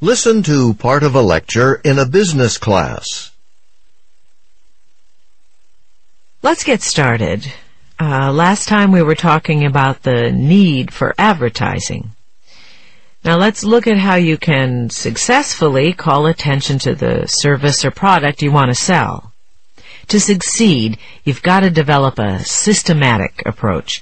Listen to part of a lecture in a business class. Let's get started. Uh, last time we were talking about the need for advertising. Now let's look at how you can successfully call attention to the service or product you want to sell. To succeed, you've got to develop a systematic approach.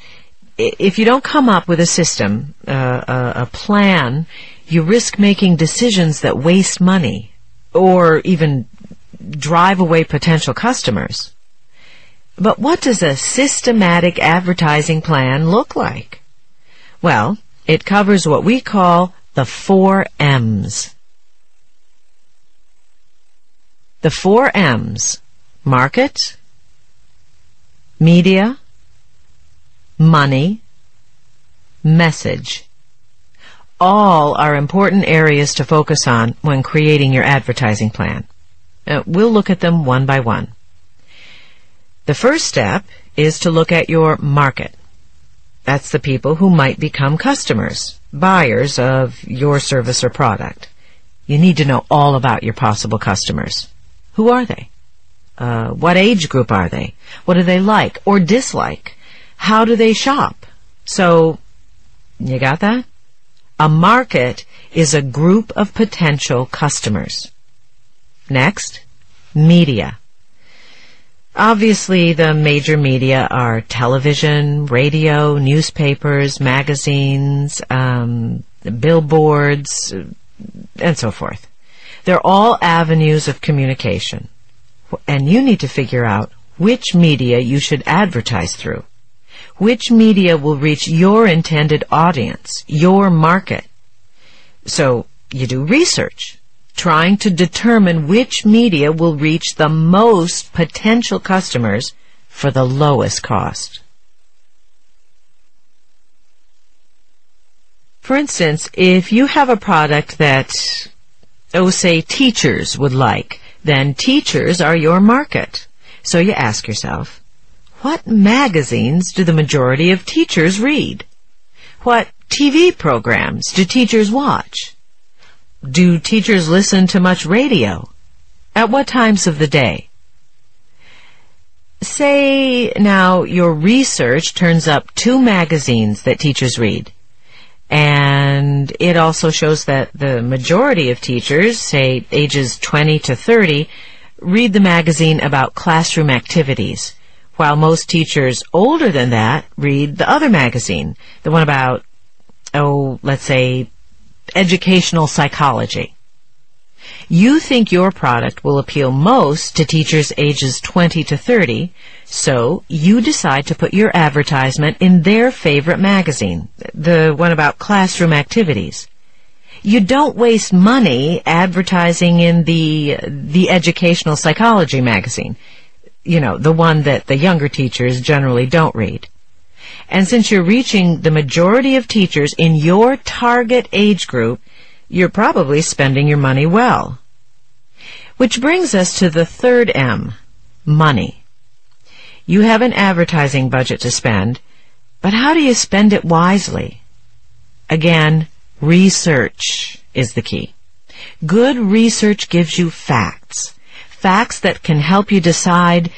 If you don't come up with a system, uh, a, a plan, you risk making decisions that waste money or even drive away potential customers. But what does a systematic advertising plan look like? Well, it covers what we call the four M's. The four M's. Market, media, money, message. All are important areas to focus on when creating your advertising plan. Uh, we'll look at them one by one. The first step is to look at your market. That's the people who might become customers, buyers of your service or product. You need to know all about your possible customers. Who are they? Uh, what age group are they? What do they like or dislike? How do they shop? So, you got that? A market is a group of potential customers. Next, media. Obviously, the major media are television, radio, newspapers, magazines, um, billboards, and so forth. They're all avenues of communication. And you need to figure out which media you should advertise through. Which media will reach your intended audience, your market. So you do research trying to determine which media will reach the most potential customers for the lowest cost. For instance, if you have a product that, oh, say, teachers would like, then teachers are your market. So you ask yourself, what magazines do the majority of teachers read? What TV programs do teachers watch? Do teachers listen to much radio? At what times of the day? Say now your research turns up two magazines that teachers read. And it also shows that the majority of teachers, say ages 20 to 30, read the magazine about classroom activities, while most teachers older than that read the other magazine, the one about, oh, let's say educational psychology. You think your product will appeal most to teachers ages 20 to 30, so you decide to put your advertisement in their favorite magazine, the one about classroom activities. You don't waste money advertising in the, the educational psychology magazine. You know, the one that the younger teachers generally don't read. And since you're reaching the majority of teachers in your target age group, you're probably spending your money well. Which brings us to the third M, money. You have an advertising budget to spend, but how do you spend it wisely? Again, research is the key. Good research gives you facts. Facts that can help you decide,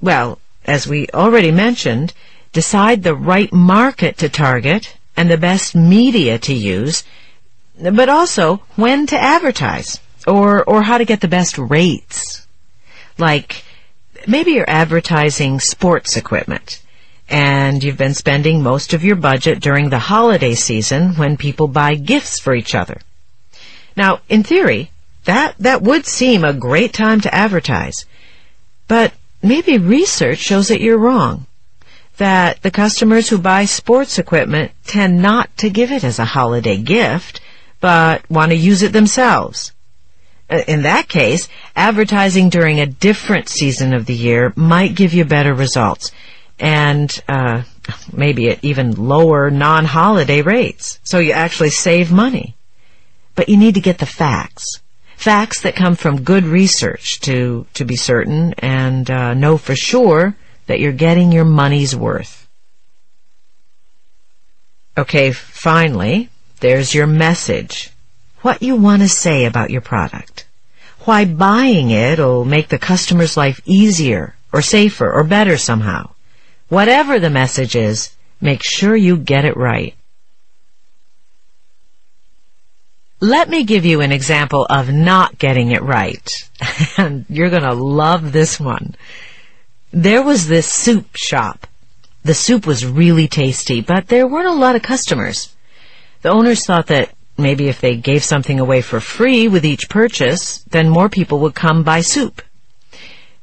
well, as we already mentioned, decide the right market to target and the best media to use, but also when to advertise or, or how to get the best rates. Like, maybe you're advertising sports equipment and you've been spending most of your budget during the holiday season when people buy gifts for each other. Now, in theory, that, that would seem a great time to advertise, but maybe research shows that you're wrong that the customers who buy sports equipment tend not to give it as a holiday gift, but want to use it themselves. Uh, in that case, advertising during a different season of the year might give you better results and uh, maybe at even lower non-holiday rates. So you actually save money. But you need to get the facts. Facts that come from good research to, to be certain and uh, know for sure that you're getting your money's worth. Okay, finally, there's your message. what you want to say about your product. Why buying it'll make the customer's life easier or safer or better somehow. Whatever the message is, make sure you get it right. Let me give you an example of not getting it right. and you're gonna love this one. There was this soup shop. The soup was really tasty, but there weren't a lot of customers. The owners thought that maybe if they gave something away for free with each purchase, then more people would come buy soup.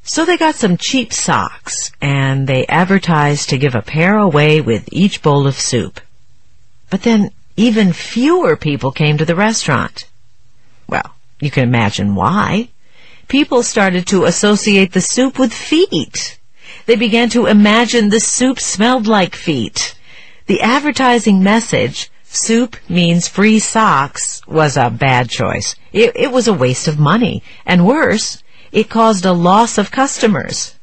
So they got some cheap socks, and they advertised to give a pair away with each bowl of soup. But then even fewer people came to the restaurant. Well, you can imagine why. People started to associate the soup with feet. They began to imagine the soup smelled like feet. The advertising message, soup means free socks, was a bad choice. It, it was a waste of money. And worse, it caused a loss of customers.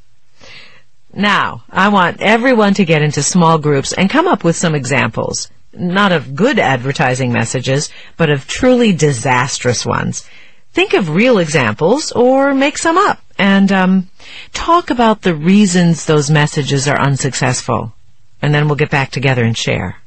Now, I want everyone to get into small groups and come up with some examples. Not of good advertising messages, but of truly disastrous ones. Think of real examples or make some up and um, talk about the reasons those messages are unsuccessful. And then we'll get back together and share.